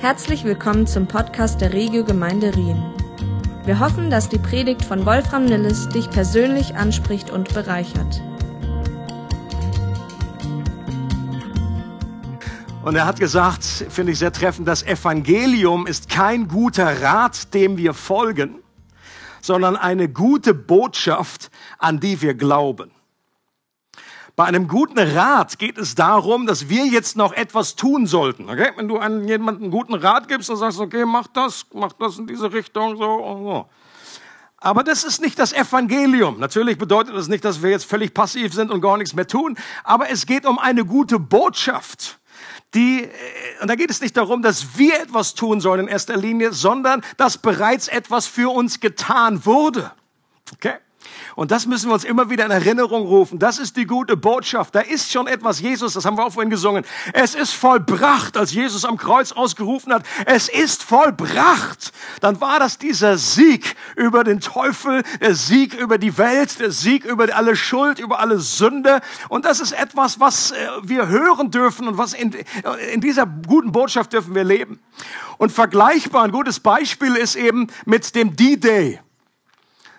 Herzlich willkommen zum Podcast der Regio Gemeinde Rien. Wir hoffen, dass die Predigt von Wolfram Nilles dich persönlich anspricht und bereichert. Und er hat gesagt, finde ich sehr treffend, das Evangelium ist kein guter Rat, dem wir folgen, sondern eine gute Botschaft, an die wir glauben. Bei einem guten Rat geht es darum, dass wir jetzt noch etwas tun sollten. Okay? Wenn du an jemanden einen guten Rat gibst und sagst, okay, mach das, mach das in diese Richtung, so und so. Aber das ist nicht das Evangelium. Natürlich bedeutet das nicht, dass wir jetzt völlig passiv sind und gar nichts mehr tun. Aber es geht um eine gute Botschaft. Die, äh, und da geht es nicht darum, dass wir etwas tun sollen in erster Linie, sondern dass bereits etwas für uns getan wurde. Okay? Und das müssen wir uns immer wieder in Erinnerung rufen. Das ist die gute Botschaft. Da ist schon etwas, Jesus, das haben wir auch vorhin gesungen. Es ist vollbracht, als Jesus am Kreuz ausgerufen hat. Es ist vollbracht. Dann war das dieser Sieg über den Teufel, der Sieg über die Welt, der Sieg über alle Schuld, über alle Sünde. Und das ist etwas, was äh, wir hören dürfen und was in, in dieser guten Botschaft dürfen wir leben. Und vergleichbar, ein gutes Beispiel ist eben mit dem D-Day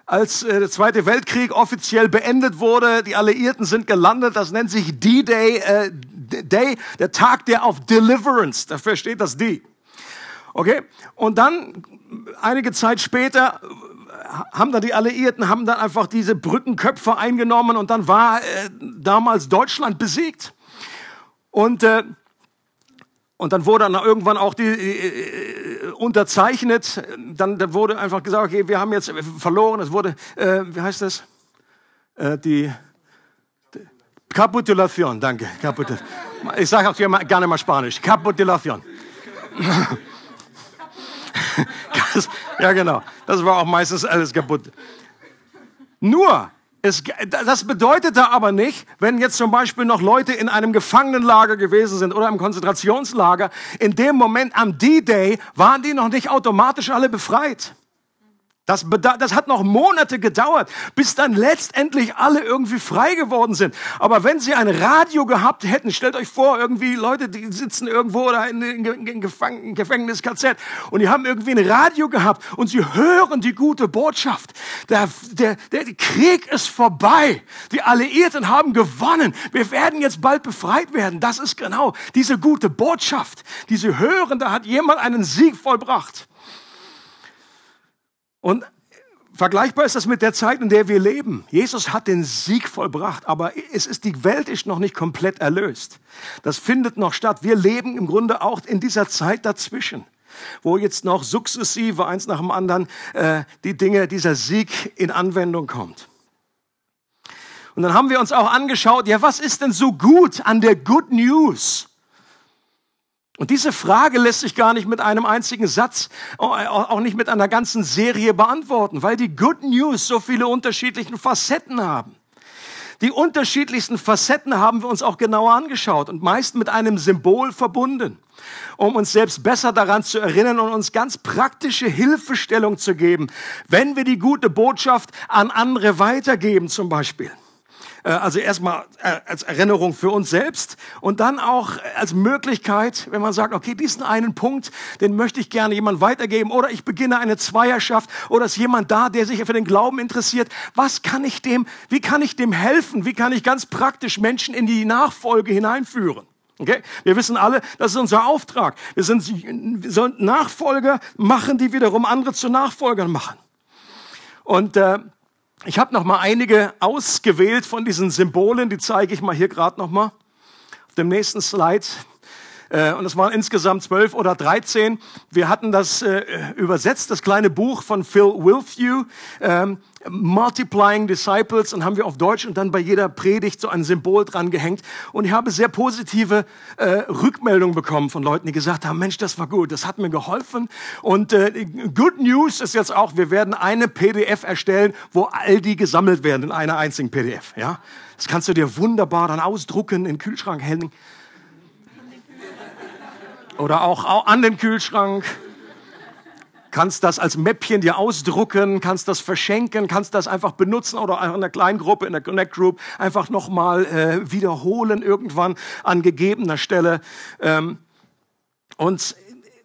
als äh, der Zweite Weltkrieg offiziell beendet wurde. Die Alliierten sind gelandet. Das nennt sich D-Day, äh, Day, der Tag der auf Deliverance. Dafür steht das D. Okay? Und dann, einige Zeit später, haben dann die Alliierten, haben dann einfach diese Brückenköpfe eingenommen und dann war äh, damals Deutschland besiegt. Und äh, und dann wurde dann irgendwann auch die äh, unterzeichnet. Dann, dann wurde einfach gesagt, okay, wir haben jetzt verloren. Es wurde, äh, wie heißt das? Äh, die, die Capitulation, danke. Capitul ich sage auch gerne mal Spanisch. Capitulation. ja, genau. Das war auch meistens alles kaputt. Nur, es, das bedeutete aber nicht, wenn jetzt zum Beispiel noch Leute in einem Gefangenenlager gewesen sind oder im Konzentrationslager, in dem Moment am D-Day waren die noch nicht automatisch alle befreit. Das, das hat noch Monate gedauert, bis dann letztendlich alle irgendwie frei geworden sind. Aber wenn sie ein Radio gehabt hätten, stellt euch vor, irgendwie Leute, die sitzen irgendwo oder in, in, in Gefäng Gefängnis KZ und die haben irgendwie ein Radio gehabt und sie hören die gute Botschaft. Der, der, der Krieg ist vorbei. Die Alliierten haben gewonnen. Wir werden jetzt bald befreit werden. Das ist genau diese gute Botschaft, die sie hören. Da hat jemand einen Sieg vollbracht. Und vergleichbar ist das mit der Zeit, in der wir leben. Jesus hat den Sieg vollbracht, aber es ist, die Welt ist noch nicht komplett erlöst. Das findet noch statt. Wir leben im Grunde auch in dieser Zeit dazwischen wo jetzt noch sukzessive eins nach dem anderen äh, die Dinge, dieser Sieg in Anwendung kommt. Und dann haben wir uns auch angeschaut, ja, was ist denn so gut an der Good News? Und diese Frage lässt sich gar nicht mit einem einzigen Satz, auch nicht mit einer ganzen Serie beantworten, weil die Good News so viele unterschiedliche Facetten haben. Die unterschiedlichsten Facetten haben wir uns auch genauer angeschaut und meist mit einem Symbol verbunden, um uns selbst besser daran zu erinnern und uns ganz praktische Hilfestellung zu geben, wenn wir die gute Botschaft an andere weitergeben zum Beispiel. Äh, also erstmal äh, als Erinnerung für uns selbst und dann auch als Möglichkeit, wenn man sagt, okay, diesen einen Punkt, den möchte ich gerne jemand weitergeben oder ich beginne eine Zweierschaft oder ist jemand da, der sich für den Glauben interessiert. Was kann ich dem, wie kann ich dem helfen? Wie kann ich ganz praktisch Menschen in die Nachfolge hineinführen? Okay? Wir wissen alle, das ist unser Auftrag. Wir, sind, wir sollen Nachfolger machen, die wiederum andere zu Nachfolgern machen. Und äh, ich habe noch mal einige ausgewählt von diesen Symbolen, die zeige ich mal hier gerade noch mal auf dem nächsten Slide. Äh, und es waren insgesamt zwölf oder dreizehn. Wir hatten das äh, übersetzt, das kleine Buch von Phil Wilfew, ähm, Multiplying Disciples, und haben wir auf Deutsch und dann bei jeder Predigt so ein Symbol dran gehängt. Und ich habe sehr positive äh, Rückmeldungen bekommen von Leuten, die gesagt haben, Mensch, das war gut, das hat mir geholfen. Und äh, Good News ist jetzt auch, wir werden eine PDF erstellen, wo all die gesammelt werden in einer einzigen PDF. Ja, Das kannst du dir wunderbar dann ausdrucken, in den Kühlschrank hängen oder auch an den Kühlschrank. Kannst das als Mäppchen dir ausdrucken, kannst das verschenken, kannst das einfach benutzen oder in einer kleinen Gruppe, in der Connect Group einfach nochmal äh, wiederholen irgendwann an gegebener Stelle. Ähm, und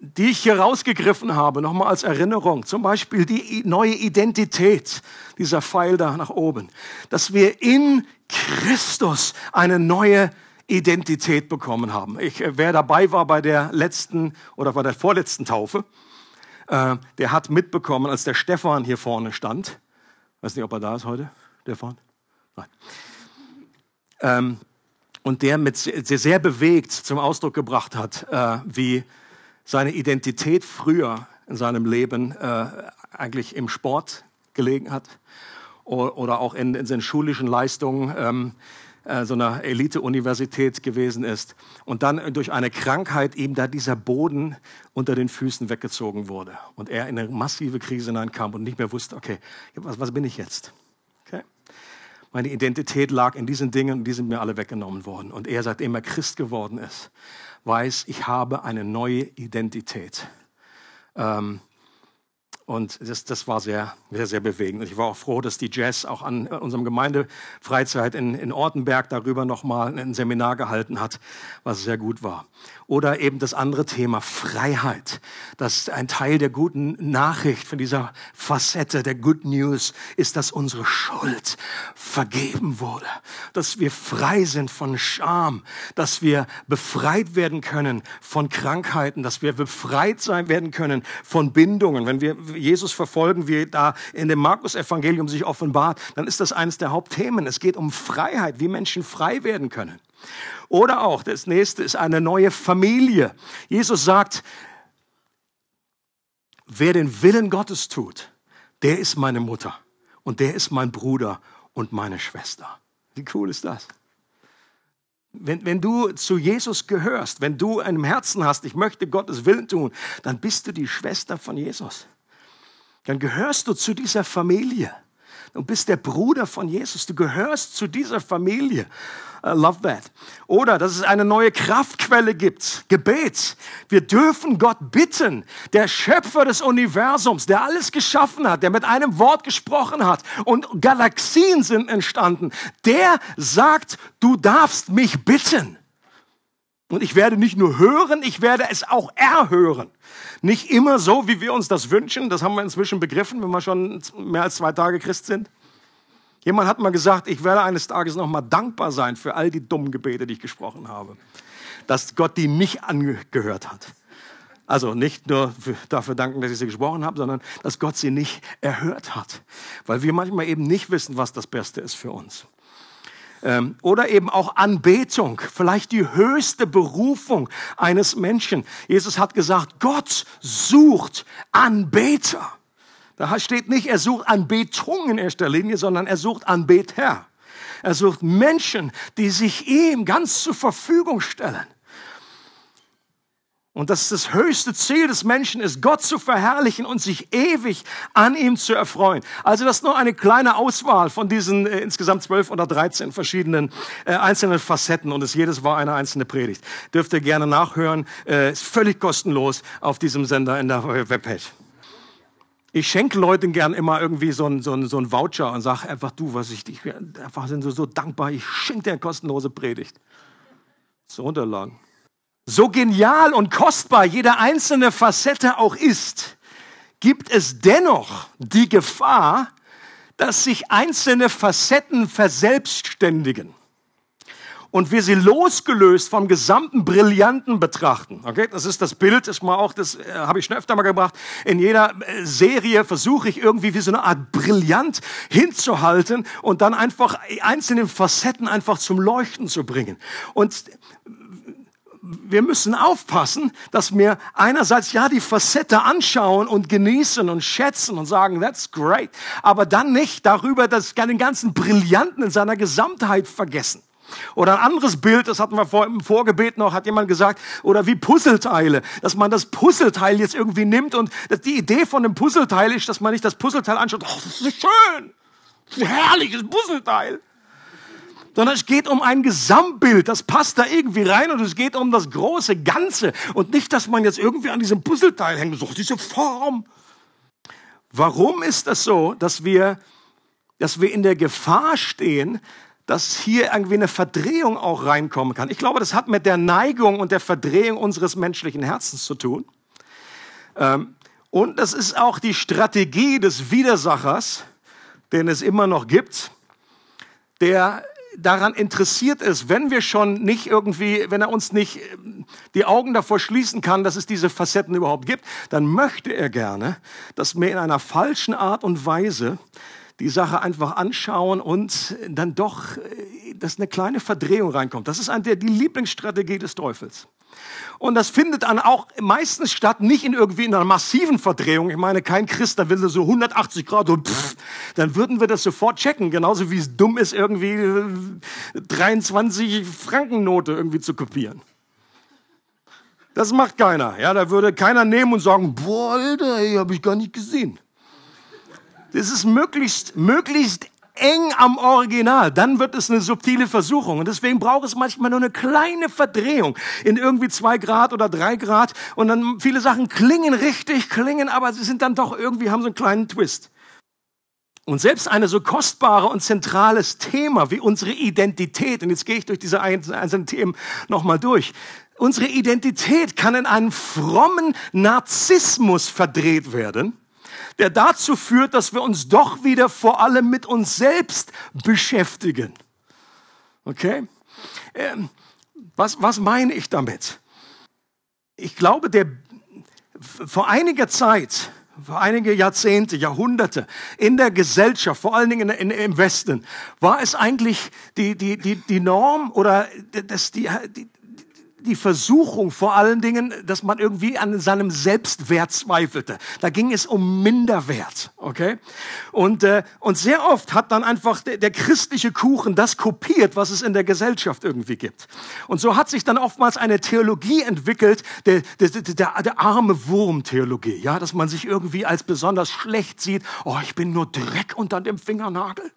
die ich hier rausgegriffen habe, nochmal als Erinnerung, zum Beispiel die neue Identität, dieser Pfeil da nach oben, dass wir in Christus eine neue Identität bekommen haben. Ich, äh, wer dabei war bei der letzten oder bei der vorletzten Taufe, äh, der hat mitbekommen, als der Stefan hier vorne stand. Weiß nicht, ob er da ist heute, Stefan? Nein. Ähm, und der mit sehr, sehr bewegt zum Ausdruck gebracht hat, äh, wie seine Identität früher in seinem Leben äh, eigentlich im Sport gelegen hat oder auch in, in seinen schulischen Leistungen. Ähm, äh, so einer Elite-Universität gewesen ist und dann durch eine Krankheit ihm da dieser Boden unter den Füßen weggezogen wurde und er in eine massive Krise hineinkam und nicht mehr wusste, okay, was, was bin ich jetzt? Okay? Meine Identität lag in diesen Dingen und die sind mir alle weggenommen worden. Und er, seitdem er Christ geworden ist, weiß, ich habe eine neue Identität. Ähm, und das, das war sehr, sehr, sehr bewegend. Und ich war auch froh, dass die Jazz auch an unserem Gemeindefreizeit in, in Ortenberg darüber nochmal ein Seminar gehalten hat, was sehr gut war. Oder eben das andere Thema Freiheit. Das ein Teil der guten Nachricht von dieser Facette der Good News ist, dass unsere Schuld vergeben wurde, dass wir frei sind von Scham, dass wir befreit werden können von Krankheiten, dass wir befreit sein werden können von Bindungen. Wenn wir Jesus verfolgen, wie da in dem Markus-Evangelium sich offenbart, dann ist das eines der Hauptthemen. Es geht um Freiheit, wie Menschen frei werden können. Oder auch, das nächste ist eine neue Familie. Jesus sagt, wer den Willen Gottes tut, der ist meine Mutter und der ist mein Bruder und meine Schwester. Wie cool ist das? Wenn, wenn du zu Jesus gehörst, wenn du einem Herzen hast, ich möchte Gottes Willen tun, dann bist du die Schwester von Jesus. Dann gehörst du zu dieser Familie. Du bist der Bruder von Jesus. Du gehörst zu dieser Familie. I love that. Oder dass es eine neue Kraftquelle gibt. Gebet. Wir dürfen Gott bitten. Der Schöpfer des Universums, der alles geschaffen hat, der mit einem Wort gesprochen hat und Galaxien sind entstanden. Der sagt, du darfst mich bitten. Und ich werde nicht nur hören, ich werde es auch erhören. Nicht immer so, wie wir uns das wünschen. Das haben wir inzwischen begriffen, wenn wir schon mehr als zwei Tage Christ sind. Jemand hat mal gesagt, ich werde eines Tages nochmal dankbar sein für all die dummen Gebete, die ich gesprochen habe. Dass Gott die nicht angehört hat. Also nicht nur dafür danken, dass ich sie gesprochen habe, sondern dass Gott sie nicht erhört hat. Weil wir manchmal eben nicht wissen, was das Beste ist für uns. Ähm, oder eben auch Anbetung, vielleicht die höchste Berufung eines Menschen. Jesus hat gesagt, Gott sucht Anbeter. Da steht nicht, er sucht Anbetung in erster Linie, sondern er sucht Anbeter. Er sucht Menschen, die sich ihm ganz zur Verfügung stellen. Und dass das höchste Ziel des Menschen ist, Gott zu verherrlichen und sich ewig an ihm zu erfreuen. Also das ist nur eine kleine Auswahl von diesen äh, insgesamt zwölf oder dreizehn verschiedenen äh, einzelnen Facetten und es jedes war eine einzelne Predigt. Dürft ihr gerne nachhören, äh, ist völlig kostenlos auf diesem Sender in der Webpage. Ich schenke Leuten gern immer irgendwie so einen so ein, so ein Voucher und sage einfach, du, was ich dich einfach sind so, so dankbar, ich schenke dir eine kostenlose Predigt. So Unterlagen so genial und kostbar jede einzelne Facette auch ist, gibt es dennoch die Gefahr, dass sich einzelne Facetten verselbstständigen und wir sie losgelöst vom gesamten Brillanten betrachten. Okay, das ist das Bild, ist mal auch, das äh, habe ich schon öfter mal gebracht. In jeder äh, Serie versuche ich irgendwie wie so eine Art Brillant hinzuhalten und dann einfach einzelne Facetten einfach zum Leuchten zu bringen. Und wir müssen aufpassen, dass wir einerseits ja die Facette anschauen und genießen und schätzen und sagen, that's great, aber dann nicht darüber, dass den ganzen Brillanten in seiner Gesamtheit vergessen. Oder ein anderes Bild, das hatten wir vor, im Vorgebet noch, hat jemand gesagt, oder wie Puzzleteile, dass man das Puzzleteil jetzt irgendwie nimmt und die Idee von einem Puzzleteil ist, dass man nicht das Puzzleteil anschaut, oh, das ist schön, das ist ein herrliches Puzzleteil sondern es geht um ein Gesamtbild, das passt da irgendwie rein und es geht um das große Ganze und nicht, dass man jetzt irgendwie an diesem Puzzleteil hängt, so diese Form. Warum ist das so, dass wir, dass wir in der Gefahr stehen, dass hier irgendwie eine Verdrehung auch reinkommen kann? Ich glaube, das hat mit der Neigung und der Verdrehung unseres menschlichen Herzens zu tun. Ähm, und das ist auch die Strategie des Widersachers, den es immer noch gibt, der daran interessiert ist, wenn wir schon nicht irgendwie, wenn er uns nicht ähm, die Augen davor schließen kann, dass es diese Facetten überhaupt gibt, dann möchte er gerne, dass wir in einer falschen Art und Weise die Sache einfach anschauen und dann doch, äh, dass eine kleine Verdrehung reinkommt. Das ist eine die Lieblingsstrategie des Teufels. Und das findet dann auch meistens statt, nicht in irgendwie in einer massiven Verdrehung. Ich meine, kein Christ, da will so 180 Grad und pff, dann würden wir das sofort checken. Genauso wie es dumm ist, irgendwie 23 äh, Frankennote irgendwie zu kopieren. Das macht keiner. Ja, da würde keiner nehmen und sagen, boah, Alter, ey, hab ich gar nicht gesehen. Das ist möglichst, möglichst eng am Original, dann wird es eine subtile Versuchung. Und deswegen braucht es manchmal nur eine kleine Verdrehung in irgendwie zwei Grad oder drei Grad. Und dann viele Sachen klingen richtig, klingen, aber sie sind dann doch irgendwie, haben so einen kleinen Twist. Und selbst eine so kostbare und zentrales Thema wie unsere Identität, und jetzt gehe ich durch diese einzelnen Themen nochmal durch, unsere Identität kann in einen frommen Narzissmus verdreht werden der dazu führt, dass wir uns doch wieder vor allem mit uns selbst beschäftigen. Okay? Ähm, was, was meine ich damit? Ich glaube, der, vor einiger Zeit, vor einige Jahrzehnte, Jahrhunderte in der Gesellschaft, vor allen Dingen in, in, im Westen, war es eigentlich die, die, die, die Norm oder das, die, die, die Versuchung vor allen Dingen, dass man irgendwie an seinem Selbstwert zweifelte. Da ging es um Minderwert, okay? Und, äh, und sehr oft hat dann einfach der, der christliche Kuchen das kopiert, was es in der Gesellschaft irgendwie gibt. Und so hat sich dann oftmals eine Theologie entwickelt, der, der, der, der arme Wurm-Theologie, ja, dass man sich irgendwie als besonders schlecht sieht. Oh, ich bin nur Dreck unter dem Fingernagel.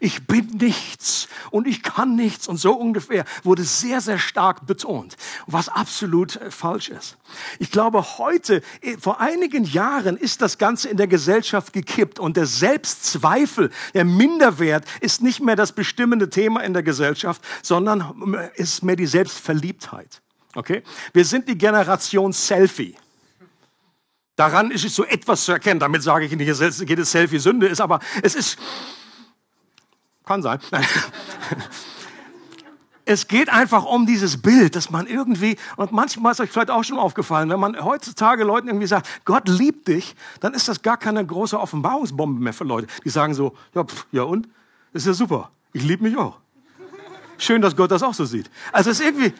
Ich bin nichts und ich kann nichts und so ungefähr wurde sehr, sehr stark betont, was absolut äh, falsch ist. Ich glaube, heute, äh, vor einigen Jahren ist das Ganze in der Gesellschaft gekippt und der Selbstzweifel, der Minderwert ist nicht mehr das bestimmende Thema in der Gesellschaft, sondern äh, ist mehr die Selbstverliebtheit. Okay? Wir sind die Generation Selfie. Daran ist es so etwas zu erkennen. Damit sage ich nicht, jedes Selfie Sünde ist, aber es ist, kann sein. Es geht einfach um dieses Bild, dass man irgendwie, und manchmal ist euch vielleicht auch schon aufgefallen, wenn man heutzutage Leuten irgendwie sagt, Gott liebt dich, dann ist das gar keine große Offenbarungsbombe mehr für Leute. Die sagen so, ja, pff, ja und? ist ja super. Ich liebe mich auch. Schön, dass Gott das auch so sieht. Also es ist irgendwie,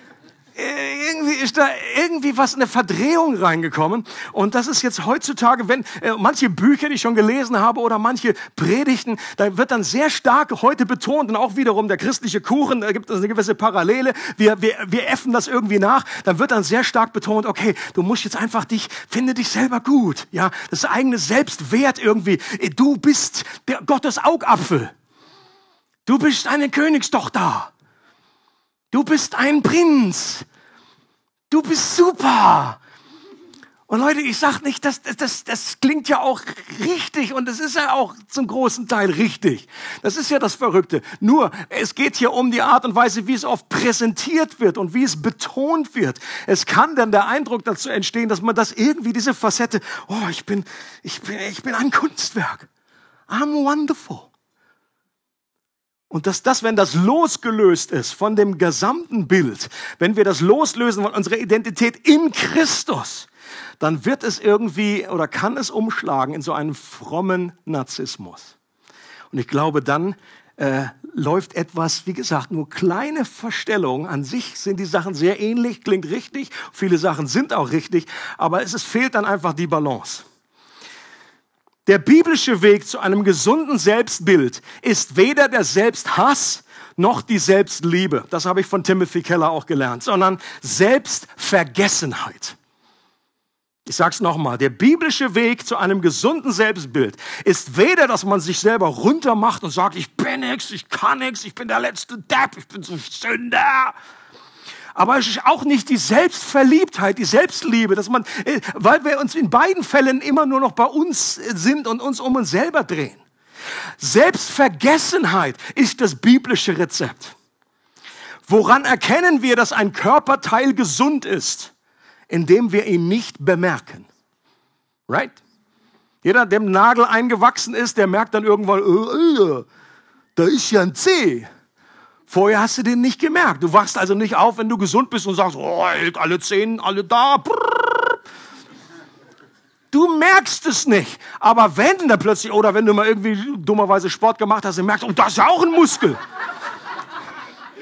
irgendwie ist da irgendwie was, eine Verdrehung reingekommen. Und das ist jetzt heutzutage, wenn äh, manche Bücher, die ich schon gelesen habe, oder manche Predigten, da wird dann sehr stark heute betont und auch wiederum der christliche Kuchen, da gibt es eine gewisse Parallele. Wir, wir, wir äffen das irgendwie nach. Dann wird dann sehr stark betont, okay, du musst jetzt einfach dich, finde dich selber gut. Ja, das eigene Selbstwert irgendwie. Du bist der Gottes Augapfel. Du bist eine Königstochter. Du bist ein Prinz. Du bist super. Und Leute, ich sag nicht, das, das, das klingt ja auch richtig und es ist ja auch zum großen Teil richtig. Das ist ja das Verrückte. Nur, es geht hier um die Art und Weise, wie es oft präsentiert wird und wie es betont wird. Es kann dann der Eindruck dazu entstehen, dass man das irgendwie, diese Facette, oh, ich bin, ich bin, ich bin ein Kunstwerk. I'm wonderful. Und dass das, wenn das losgelöst ist von dem gesamten Bild, wenn wir das loslösen von unserer Identität in Christus, dann wird es irgendwie oder kann es umschlagen in so einen frommen Narzissmus. Und ich glaube, dann äh, läuft etwas, wie gesagt, nur kleine Verstellungen. An sich sind die Sachen sehr ähnlich, klingt richtig, viele Sachen sind auch richtig, aber es, es fehlt dann einfach die Balance. Der biblische Weg zu einem gesunden Selbstbild ist weder der Selbsthass noch die Selbstliebe. Das habe ich von Timothy Keller auch gelernt, sondern Selbstvergessenheit. Ich sage es nochmal, der biblische Weg zu einem gesunden Selbstbild ist weder, dass man sich selber runtermacht und sagt, ich bin nichts, ich kann nichts, ich bin der letzte Depp, ich bin so Sünder, aber es ist auch nicht die Selbstverliebtheit, die Selbstliebe, dass man, äh, weil wir uns in beiden Fällen immer nur noch bei uns sind und uns um uns selber drehen. Selbstvergessenheit ist das biblische Rezept. Woran erkennen wir, dass ein Körperteil gesund ist? Indem wir ihn nicht bemerken. Right? Jeder, dem Nagel eingewachsen ist, der merkt dann irgendwann, äh, äh, da ist ja ein C. Vorher hast du den nicht gemerkt. Du wachst also nicht auf, wenn du gesund bist und sagst, oh, alle Zehen, alle da. Du merkst es nicht. Aber wenn dann plötzlich, oder wenn du mal irgendwie dummerweise Sport gemacht hast, dann merkst du, oh, das ist ja auch ein Muskel.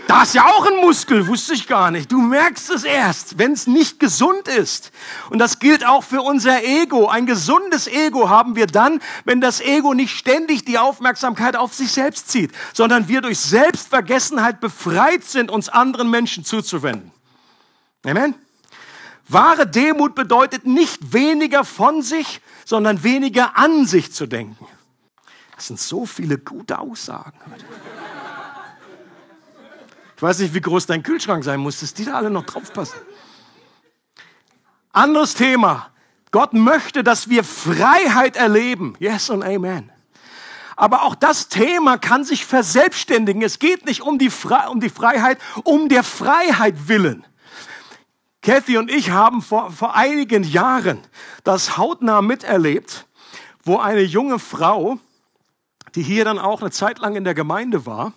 Das ist ja auch ein Muskel, wusste ich gar nicht. Du merkst es erst, wenn es nicht gesund ist. Und das gilt auch für unser Ego. Ein gesundes Ego haben wir dann, wenn das Ego nicht ständig die Aufmerksamkeit auf sich selbst zieht, sondern wir durch Selbstvergessenheit befreit sind, uns anderen Menschen zuzuwenden. Amen. Wahre Demut bedeutet nicht weniger von sich, sondern weniger an sich zu denken. Das sind so viele gute Aussagen. Ich weiß nicht, wie groß dein Kühlschrank sein muss, dass die da alle noch draufpassen. Anderes Thema. Gott möchte, dass wir Freiheit erleben. Yes und Amen. Aber auch das Thema kann sich verselbstständigen. Es geht nicht um die, Fre um die Freiheit, um der Freiheit willen. Kathy und ich haben vor, vor einigen Jahren das hautnah miterlebt, wo eine junge Frau, die hier dann auch eine Zeit lang in der Gemeinde war,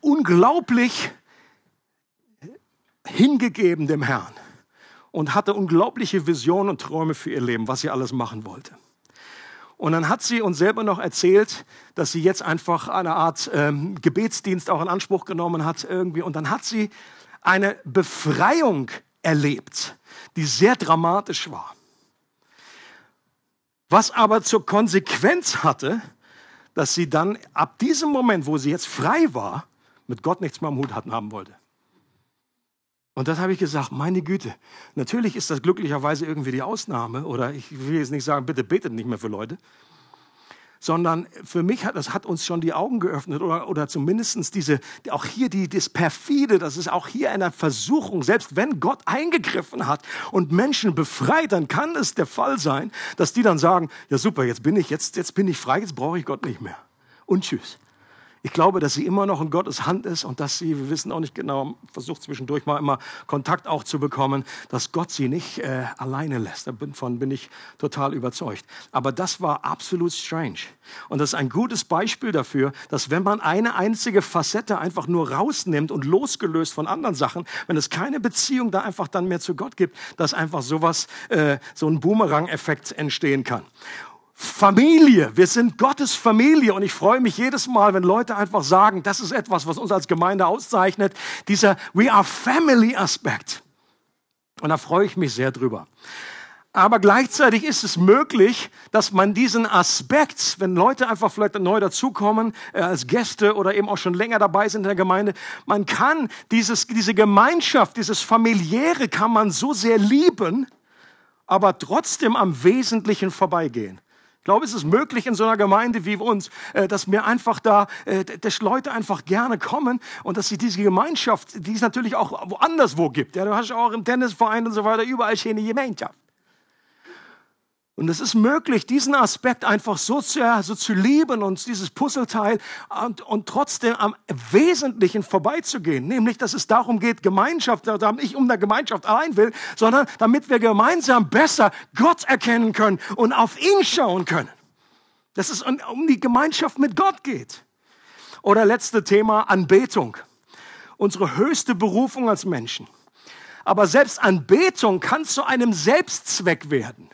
unglaublich hingegeben dem Herrn und hatte unglaubliche Visionen und Träume für ihr Leben, was sie alles machen wollte. Und dann hat sie uns selber noch erzählt, dass sie jetzt einfach eine Art ähm, Gebetsdienst auch in Anspruch genommen hat irgendwie. Und dann hat sie eine Befreiung erlebt, die sehr dramatisch war. Was aber zur Konsequenz hatte, dass sie dann ab diesem Moment, wo sie jetzt frei war, mit Gott nichts mehr am Hut hatten, haben wollte. Und das habe ich gesagt, meine Güte, natürlich ist das glücklicherweise irgendwie die Ausnahme, oder ich will jetzt nicht sagen, bitte betet nicht mehr für Leute, sondern für mich hat das hat uns schon die Augen geöffnet oder, oder zumindest diese, auch hier die, das perfide, das ist auch hier eine Versuchung, selbst wenn Gott eingegriffen hat und Menschen befreit, dann kann es der Fall sein, dass die dann sagen, ja super, jetzt bin ich, jetzt, jetzt bin ich frei, jetzt brauche ich Gott nicht mehr. Und tschüss. Ich glaube, dass sie immer noch in Gottes Hand ist und dass sie, wir wissen auch nicht genau, versucht zwischendurch mal immer Kontakt auch zu bekommen, dass Gott sie nicht äh, alleine lässt. Davon bin ich total überzeugt. Aber das war absolut strange. Und das ist ein gutes Beispiel dafür, dass wenn man eine einzige Facette einfach nur rausnimmt und losgelöst von anderen Sachen, wenn es keine Beziehung da einfach dann mehr zu Gott gibt, dass einfach sowas, äh, so ein Boomerang-Effekt entstehen kann. Familie. Wir sind Gottes Familie und ich freue mich jedes Mal, wenn Leute einfach sagen, das ist etwas, was uns als Gemeinde auszeichnet, dieser We are Family Aspekt. Und da freue ich mich sehr drüber. Aber gleichzeitig ist es möglich, dass man diesen Aspekt, wenn Leute einfach vielleicht neu dazukommen, äh, als Gäste oder eben auch schon länger dabei sind in der Gemeinde, man kann dieses, diese Gemeinschaft, dieses familiäre kann man so sehr lieben, aber trotzdem am Wesentlichen vorbeigehen. Ich glaube, es ist möglich in so einer Gemeinde wie uns, äh, dass mir einfach da, äh, dass Leute einfach gerne kommen und dass sie diese Gemeinschaft, die es natürlich auch woanders wo gibt. Ja, du hast auch im Tennisverein und so weiter überall schöne Gemeinschaft. Und es ist möglich, diesen Aspekt einfach so zu, so zu lieben und dieses Puzzleteil und, und trotzdem am Wesentlichen vorbeizugehen. Nämlich, dass es darum geht, Gemeinschaft, ich um der Gemeinschaft allein will, sondern damit wir gemeinsam besser Gott erkennen können und auf ihn schauen können. Dass es um die Gemeinschaft mit Gott geht. Oder letzte Thema, Anbetung. Unsere höchste Berufung als Menschen. Aber selbst Anbetung kann zu einem Selbstzweck werden.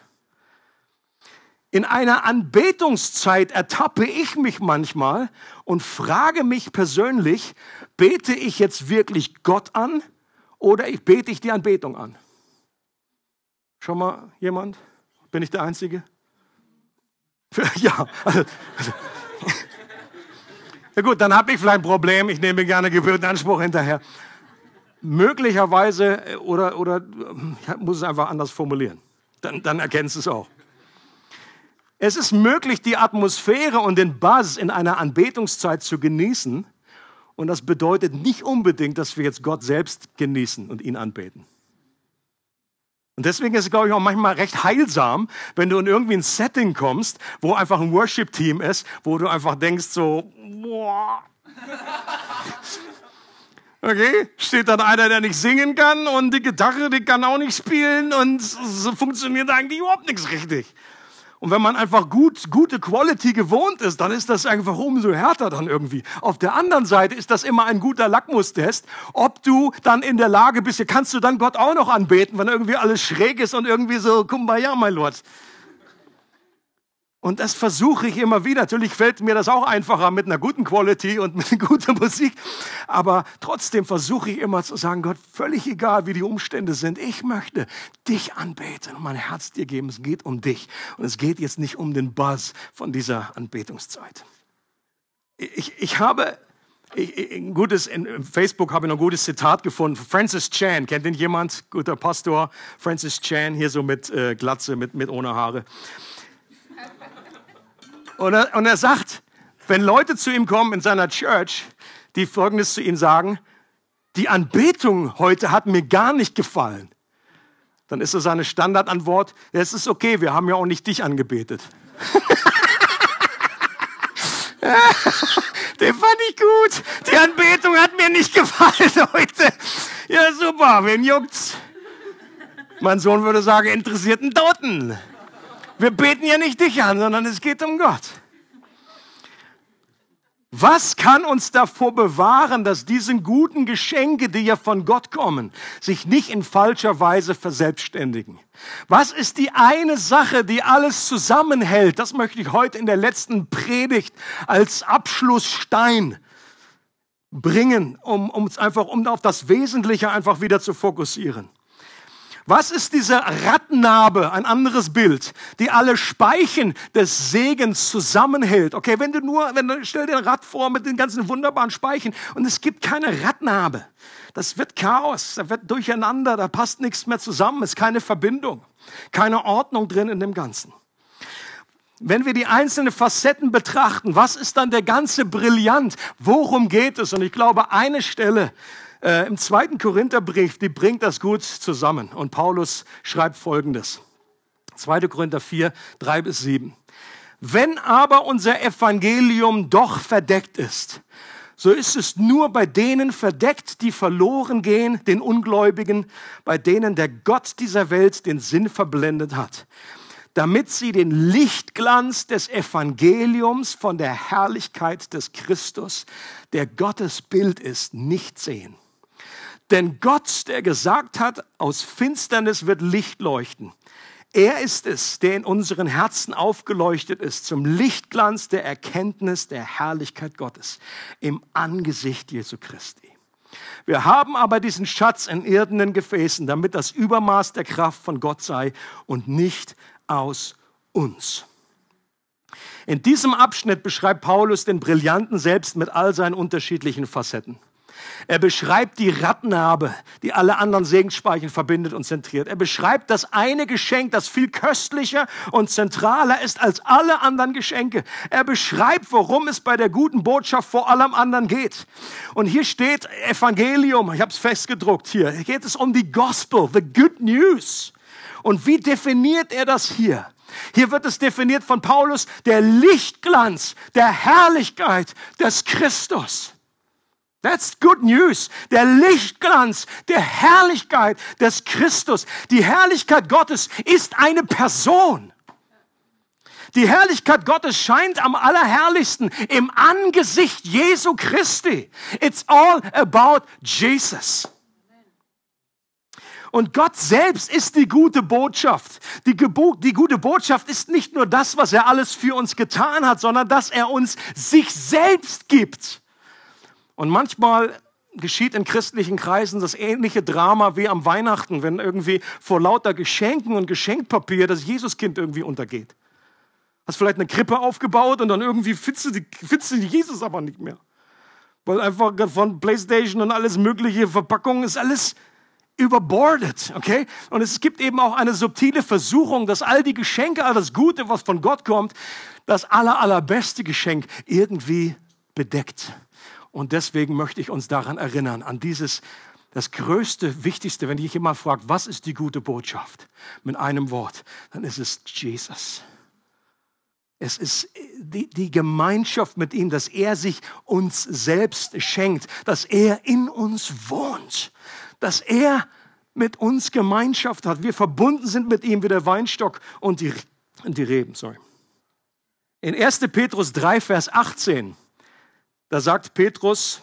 In einer Anbetungszeit ertappe ich mich manchmal und frage mich persönlich, bete ich jetzt wirklich Gott an oder bete ich die Anbetung an? Schon mal jemand? Bin ich der Einzige? Ja. Ja gut, dann habe ich vielleicht ein Problem. Ich nehme gerne Gebührenanspruch hinterher. Möglicherweise, äh, oder, oder ich muss es einfach anders formulieren. Dann, dann erkennst du es auch. Es ist möglich, die Atmosphäre und den Buzz in einer Anbetungszeit zu genießen. Und das bedeutet nicht unbedingt, dass wir jetzt Gott selbst genießen und ihn anbeten. Und deswegen ist es, glaube ich, auch manchmal recht heilsam, wenn du in irgendwie ein Setting kommst, wo einfach ein Worship-Team ist, wo du einfach denkst so, boah. Okay, steht dann einer, der nicht singen kann und die Gitarre, die kann auch nicht spielen und so funktioniert eigentlich überhaupt nichts richtig. Und wenn man einfach gut, gute Quality gewohnt ist, dann ist das einfach umso härter dann irgendwie. Auf der anderen Seite ist das immer ein guter Lackmustest, ob du dann in der Lage bist, kannst du dann Gott auch noch anbeten, wenn irgendwie alles schräg ist und irgendwie so, Kumbaya, mein Lord. Und das versuche ich immer wieder. Natürlich fällt mir das auch einfacher mit einer guten Quality und mit guter Musik. Aber trotzdem versuche ich immer zu sagen, Gott, völlig egal, wie die Umstände sind, ich möchte dich anbeten und mein Herz dir geben. Es geht um dich. Und es geht jetzt nicht um den Buzz von dieser Anbetungszeit. Ich, ich habe ich, ein gutes, in Facebook habe ich noch ein gutes Zitat gefunden. Francis Chan, kennt den jemand? Guter Pastor. Francis Chan, hier so mit äh, Glatze, mit, mit ohne Haare. Und er, und er sagt, wenn Leute zu ihm kommen in seiner Church, die Folgendes zu ihm sagen, die Anbetung heute hat mir gar nicht gefallen, dann ist so seine Standardantwort, es ist okay, wir haben ja auch nicht dich angebetet. Den fand ich gut. Die Anbetung hat mir nicht gefallen heute. Ja, super, wen juckt's? Mein Sohn würde sagen, interessierten Toten. Wir beten ja nicht dich an, sondern es geht um Gott. Was kann uns davor bewahren, dass diese guten Geschenke, die ja von Gott kommen, sich nicht in falscher Weise verselbstständigen? Was ist die eine Sache, die alles zusammenhält? Das möchte ich heute in der letzten Predigt als Abschlussstein bringen, um, um einfach um auf das Wesentliche einfach wieder zu fokussieren. Was ist diese Radnabe, ein anderes Bild, die alle Speichen des Segens zusammenhält? Okay, wenn du nur, wenn du, stell dir ein Rad vor mit den ganzen wunderbaren Speichen und es gibt keine Radnabe. Das wird Chaos, da wird Durcheinander, da passt nichts mehr zusammen, ist keine Verbindung, keine Ordnung drin in dem Ganzen. Wenn wir die einzelnen Facetten betrachten, was ist dann der ganze Brillant? Worum geht es? Und ich glaube, eine Stelle, äh, Im zweiten Korintherbrief, die bringt das gut zusammen. Und Paulus schreibt Folgendes. 2. Korinther 4, 3 bis 7. Wenn aber unser Evangelium doch verdeckt ist, so ist es nur bei denen verdeckt, die verloren gehen, den Ungläubigen, bei denen der Gott dieser Welt den Sinn verblendet hat, damit sie den Lichtglanz des Evangeliums von der Herrlichkeit des Christus, der Gottes Bild ist, nicht sehen. Denn Gott, der gesagt hat, aus Finsternis wird Licht leuchten. Er ist es, der in unseren Herzen aufgeleuchtet ist zum Lichtglanz der Erkenntnis der Herrlichkeit Gottes im Angesicht Jesu Christi. Wir haben aber diesen Schatz in irdenen Gefäßen, damit das Übermaß der Kraft von Gott sei und nicht aus uns. In diesem Abschnitt beschreibt Paulus den Brillanten selbst mit all seinen unterschiedlichen Facetten. Er beschreibt die Rattenhabe, die alle anderen Segensspeichen verbindet und zentriert. Er beschreibt das eine Geschenk, das viel köstlicher und zentraler ist als alle anderen Geschenke. Er beschreibt, worum es bei der guten Botschaft vor allem anderen geht. Und hier steht Evangelium, ich habe es festgedruckt hier. Hier geht es um die Gospel, the good news. Und wie definiert er das hier? Hier wird es definiert von Paulus, der Lichtglanz der Herrlichkeit des Christus. That's good news. Der Lichtglanz der Herrlichkeit des Christus. Die Herrlichkeit Gottes ist eine Person. Die Herrlichkeit Gottes scheint am allerherrlichsten im Angesicht Jesu Christi. It's all about Jesus. Und Gott selbst ist die gute Botschaft. Die, Gebo die gute Botschaft ist nicht nur das, was er alles für uns getan hat, sondern dass er uns sich selbst gibt. Und manchmal geschieht in christlichen Kreisen das ähnliche Drama wie am Weihnachten, wenn irgendwie vor lauter Geschenken und Geschenkpapier das Jesuskind irgendwie untergeht. Hast vielleicht eine Krippe aufgebaut und dann irgendwie findest du Jesus aber nicht mehr. Weil einfach von Playstation und alles mögliche Verpackungen ist alles überbordet, okay? Und es gibt eben auch eine subtile Versuchung, dass all die Geschenke, all das Gute, was von Gott kommt, das aller, allerbeste Geschenk irgendwie bedeckt. Und deswegen möchte ich uns daran erinnern, an dieses, das größte, wichtigste, wenn dich jemand fragt, was ist die gute Botschaft? Mit einem Wort, dann ist es Jesus. Es ist die, die Gemeinschaft mit ihm, dass er sich uns selbst schenkt, dass er in uns wohnt, dass er mit uns Gemeinschaft hat. Wir verbunden sind mit ihm wie der Weinstock und die, die Reben. Sorry. In 1. Petrus 3, Vers 18, da sagt Petrus,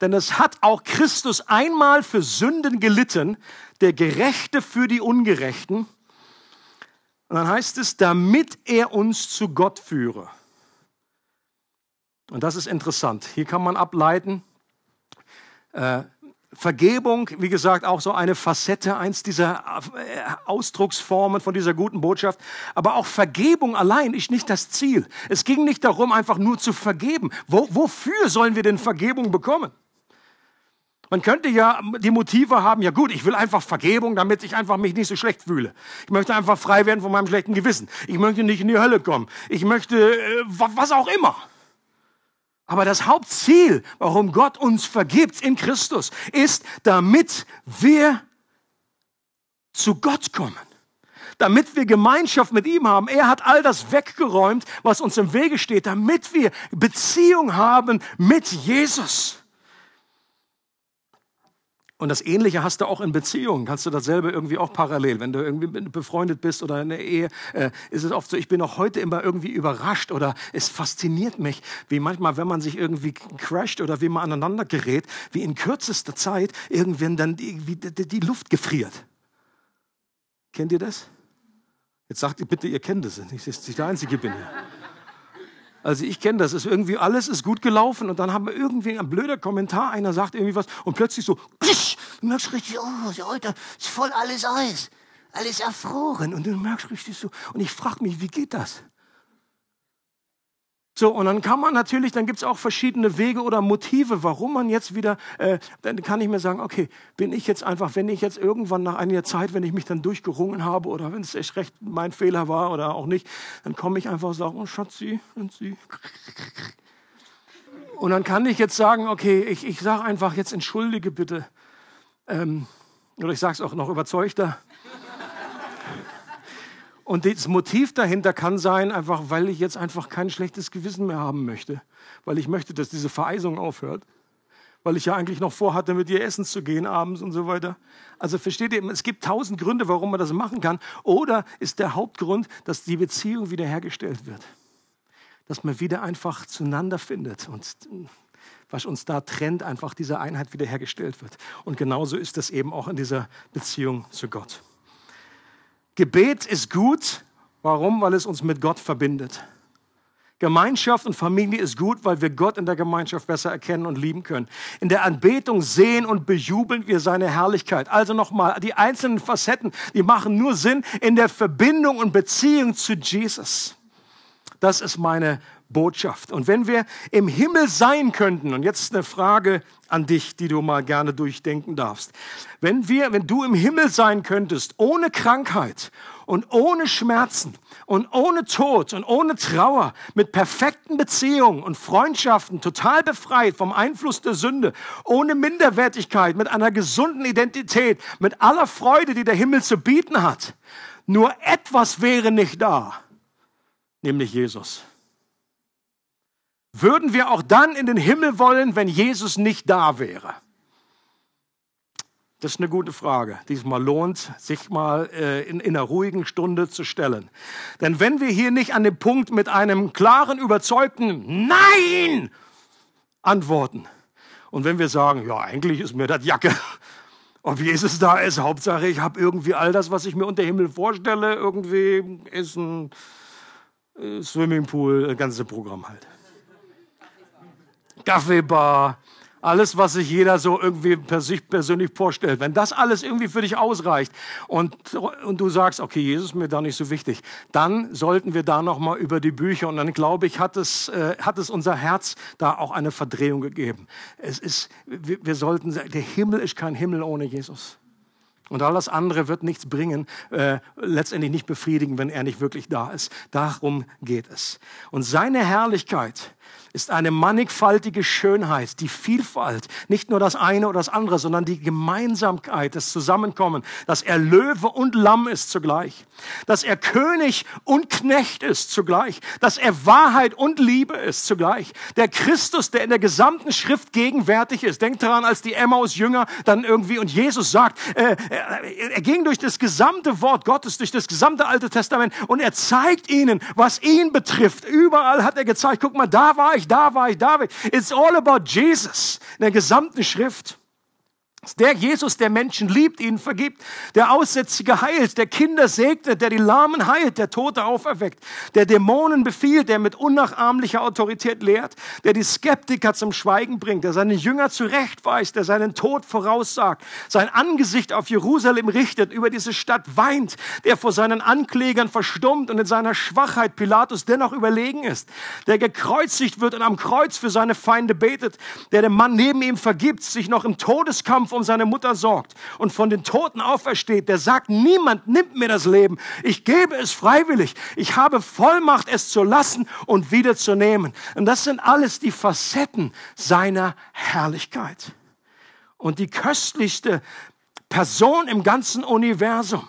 denn es hat auch Christus einmal für Sünden gelitten, der Gerechte für die Ungerechten. Und dann heißt es, damit er uns zu Gott führe. Und das ist interessant. Hier kann man ableiten, äh, Vergebung, wie gesagt, auch so eine Facette, eins dieser äh, Ausdrucksformen von dieser guten Botschaft. Aber auch Vergebung allein ist nicht das Ziel. Es ging nicht darum, einfach nur zu vergeben. Wo, wofür sollen wir denn Vergebung bekommen? Man könnte ja die Motive haben, ja gut, ich will einfach Vergebung, damit ich einfach mich nicht so schlecht fühle. Ich möchte einfach frei werden von meinem schlechten Gewissen. Ich möchte nicht in die Hölle kommen. Ich möchte, äh, was auch immer. Aber das Hauptziel, warum Gott uns vergibt in Christus, ist, damit wir zu Gott kommen. Damit wir Gemeinschaft mit ihm haben. Er hat all das weggeräumt, was uns im Wege steht, damit wir Beziehung haben mit Jesus. Und das Ähnliche hast du auch in Beziehungen. Kannst du dasselbe irgendwie auch parallel. Wenn du irgendwie befreundet bist oder in der Ehe, äh, ist es oft so, ich bin auch heute immer irgendwie überrascht oder es fasziniert mich, wie manchmal, wenn man sich irgendwie crasht oder wie man aneinander gerät, wie in kürzester Zeit irgendwann dann die, die, die Luft gefriert. Kennt ihr das? Jetzt sagt ihr bitte, ihr kennt das. Ich, dass ich der Einzige bin hier. Also ich kenne das, ist irgendwie alles ist gut gelaufen und dann haben wir irgendwie ein blöder Kommentar, einer sagt irgendwie was und plötzlich so, du merkst richtig, oh, heute ist voll alles Eis, alles erfroren und du merkst richtig so und ich frage mich, wie geht das? So, und dann kann man natürlich, dann gibt es auch verschiedene Wege oder Motive, warum man jetzt wieder, äh, dann kann ich mir sagen, okay, bin ich jetzt einfach, wenn ich jetzt irgendwann nach einiger Zeit, wenn ich mich dann durchgerungen habe oder wenn es echt recht mein Fehler war oder auch nicht, dann komme ich einfach und sage, oh Schatzi, und sie. Und dann kann ich jetzt sagen, okay, ich, ich sage einfach jetzt entschuldige bitte. Ähm, oder ich sage es auch noch überzeugter. Und das Motiv dahinter kann sein, einfach weil ich jetzt einfach kein schlechtes Gewissen mehr haben möchte. Weil ich möchte, dass diese Vereisung aufhört. Weil ich ja eigentlich noch vorhatte, mit ihr essen zu gehen abends und so weiter. Also versteht ihr, es gibt tausend Gründe, warum man das machen kann. Oder ist der Hauptgrund, dass die Beziehung wiederhergestellt wird. Dass man wieder einfach zueinander findet und was uns da trennt, einfach diese Einheit wiederhergestellt wird. Und genauso ist es eben auch in dieser Beziehung zu Gott. Gebet ist gut. Warum? Weil es uns mit Gott verbindet. Gemeinschaft und Familie ist gut, weil wir Gott in der Gemeinschaft besser erkennen und lieben können. In der Anbetung sehen und bejubeln wir seine Herrlichkeit. Also nochmal, die einzelnen Facetten, die machen nur Sinn in der Verbindung und Beziehung zu Jesus. Das ist meine Botschaft. Und wenn wir im Himmel sein könnten, und jetzt eine Frage an dich, die du mal gerne durchdenken darfst. Wenn wir, wenn du im Himmel sein könntest, ohne Krankheit und ohne Schmerzen und ohne Tod und ohne Trauer, mit perfekten Beziehungen und Freundschaften, total befreit vom Einfluss der Sünde, ohne Minderwertigkeit, mit einer gesunden Identität, mit aller Freude, die der Himmel zu bieten hat. Nur etwas wäre nicht da, nämlich Jesus. Würden wir auch dann in den Himmel wollen, wenn Jesus nicht da wäre? Das ist eine gute Frage. Diesmal lohnt, sich mal äh, in, in einer ruhigen Stunde zu stellen. Denn wenn wir hier nicht an dem Punkt mit einem klaren, überzeugten Nein antworten und wenn wir sagen, ja, eigentlich ist mir das Jacke, ob Jesus da ist, Hauptsache ich habe irgendwie all das, was ich mir unter Himmel vorstelle, irgendwie ist ein äh, Swimmingpool, das ganze Programm halt. Kaffeebar, alles, was sich jeder so irgendwie per sich persönlich vorstellt. Wenn das alles irgendwie für dich ausreicht und, und du sagst, okay, Jesus ist mir da nicht so wichtig, dann sollten wir da nochmal über die Bücher und dann glaube ich, hat es, äh, hat es unser Herz da auch eine Verdrehung gegeben. Es ist, wir, wir sollten, der Himmel ist kein Himmel ohne Jesus. Und alles andere wird nichts bringen, äh, letztendlich nicht befriedigen, wenn er nicht wirklich da ist. Darum geht es. Und seine Herrlichkeit, ist eine mannigfaltige Schönheit, die Vielfalt, nicht nur das eine oder das andere, sondern die Gemeinsamkeit, das Zusammenkommen, dass er Löwe und Lamm ist zugleich, dass er König und Knecht ist zugleich, dass er Wahrheit und Liebe ist zugleich, der Christus, der in der gesamten Schrift gegenwärtig ist. Denkt daran, als die Emmaus-Jünger dann irgendwie und Jesus sagt, äh, er, er ging durch das gesamte Wort Gottes, durch das gesamte Alte Testament und er zeigt ihnen, was ihn betrifft. Überall hat er gezeigt, guck mal, da war ich ich, da war ich, da war ich. It's all about Jesus in der gesamten Schrift. Der Jesus, der Menschen liebt, ihnen vergibt, der Aussätzige heilt, der Kinder segnet, der die Lahmen heilt, der Tote auferweckt, der Dämonen befiehlt, der mit unnachahmlicher Autorität lehrt, der die Skeptiker zum Schweigen bringt, der seine Jünger zurechtweist, der seinen Tod voraussagt, sein Angesicht auf Jerusalem richtet, über diese Stadt weint, der vor seinen Anklägern verstummt und in seiner Schwachheit Pilatus dennoch überlegen ist, der gekreuzigt wird und am Kreuz für seine Feinde betet, der dem Mann neben ihm vergibt, sich noch im Todeskampf um seine Mutter sorgt und von den Toten aufersteht, der sagt, niemand nimmt mir das Leben. Ich gebe es freiwillig. Ich habe Vollmacht, es zu lassen und wieder zu nehmen. Und das sind alles die Facetten seiner Herrlichkeit. Und die köstlichste Person im ganzen Universum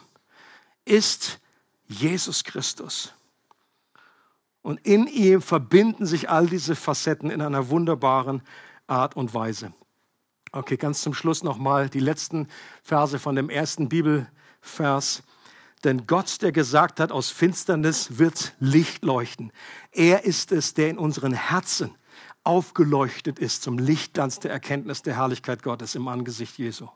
ist Jesus Christus. Und in ihm verbinden sich all diese Facetten in einer wunderbaren Art und Weise. Okay, ganz zum Schluss nochmal die letzten Verse von dem ersten Bibelvers. Denn Gott, der gesagt hat, aus Finsternis wird Licht leuchten. Er ist es, der in unseren Herzen aufgeleuchtet ist zum Lichtglanz der Erkenntnis der Herrlichkeit Gottes im Angesicht Jesu.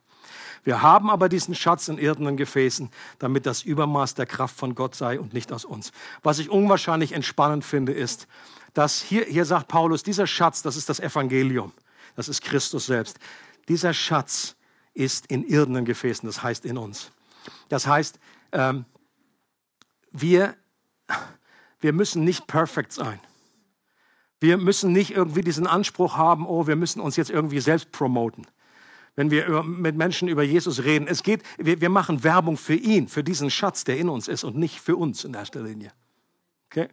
Wir haben aber diesen Schatz in irdenen Gefäßen, damit das Übermaß der Kraft von Gott sei und nicht aus uns. Was ich unwahrscheinlich entspannend finde, ist, dass hier, hier sagt Paulus, dieser Schatz, das ist das Evangelium, das ist Christus selbst. Dieser Schatz ist in irdenen Gefäßen, das heißt in uns. Das heißt, ähm, wir, wir müssen nicht perfekt sein. Wir müssen nicht irgendwie diesen Anspruch haben, oh, wir müssen uns jetzt irgendwie selbst promoten. Wenn wir mit Menschen über Jesus reden, es geht, wir, wir machen Werbung für ihn, für diesen Schatz, der in uns ist und nicht für uns in erster Linie. Okay?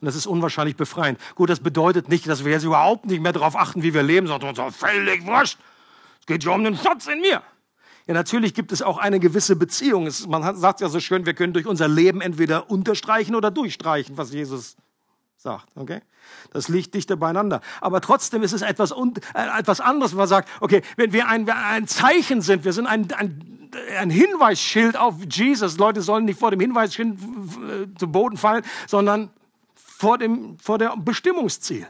Und das ist unwahrscheinlich befreiend. Gut, das bedeutet nicht, dass wir jetzt überhaupt nicht mehr darauf achten, wie wir leben, sondern so völlig wurscht. Es geht ja um den Schatz in mir. Ja, natürlich gibt es auch eine gewisse Beziehung. Es, man sagt ja so schön, wir können durch unser Leben entweder unterstreichen oder durchstreichen, was Jesus sagt. Okay? Das liegt dichter beieinander. Aber trotzdem ist es etwas, äh, etwas anderes, wenn man sagt, okay, wenn wir ein, ein Zeichen sind, wir sind ein, ein, ein Hinweisschild auf Jesus. Leute sollen nicht vor dem Hinweisschild äh, zu Boden fallen, sondern vor dem, vor dem Bestimmungsziel.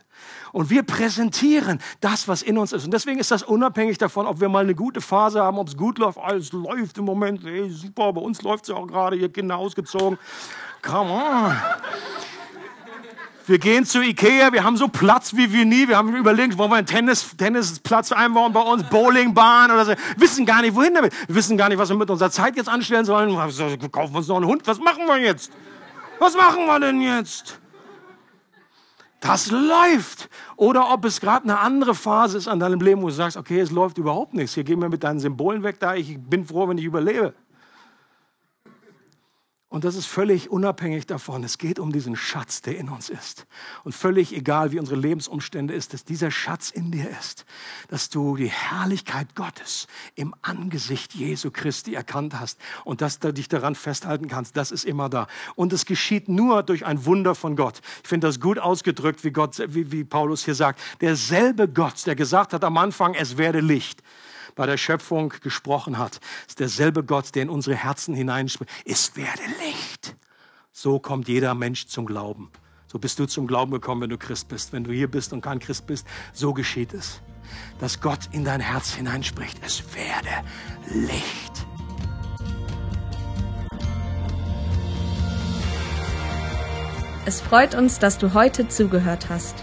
Und wir präsentieren das, was in uns ist. Und deswegen ist das unabhängig davon, ob wir mal eine gute Phase haben, ob es gut läuft. Alles läuft im Moment. Hey, super, bei uns läuft es ja auch gerade. Ihr Kinder ausgezogen. Come on. Wir gehen zu Ikea, wir haben so Platz wie wir nie. Wir haben überlegt, wollen wir einen Tennis, Tennisplatz einbauen bei uns, Bowlingbahn oder so. Wir wissen gar nicht, wohin damit. Wir wissen gar nicht, was wir mit unserer Zeit jetzt anstellen sollen. Wir kaufen uns noch einen Hund. Was machen wir jetzt? Was machen wir denn jetzt? Das läuft. Oder ob es gerade eine andere Phase ist an deinem Leben, wo du sagst, okay, es läuft überhaupt nichts. Hier gehen wir mit deinen Symbolen weg, da ich bin froh, wenn ich überlebe. Und das ist völlig unabhängig davon. Es geht um diesen Schatz, der in uns ist. Und völlig egal, wie unsere Lebensumstände ist, dass dieser Schatz in dir ist. Dass du die Herrlichkeit Gottes im Angesicht Jesu Christi erkannt hast und dass du dich daran festhalten kannst. Das ist immer da. Und es geschieht nur durch ein Wunder von Gott. Ich finde das gut ausgedrückt, wie, Gott, wie, wie Paulus hier sagt. Derselbe Gott, der gesagt hat am Anfang, es werde Licht bei der Schöpfung gesprochen hat, ist derselbe Gott, der in unsere Herzen hineinspricht. Es werde Licht. So kommt jeder Mensch zum Glauben. So bist du zum Glauben gekommen, wenn du Christ bist. Wenn du hier bist und kein Christ bist, so geschieht es. Dass Gott in dein Herz hineinspricht. Es werde Licht. Es freut uns, dass du heute zugehört hast.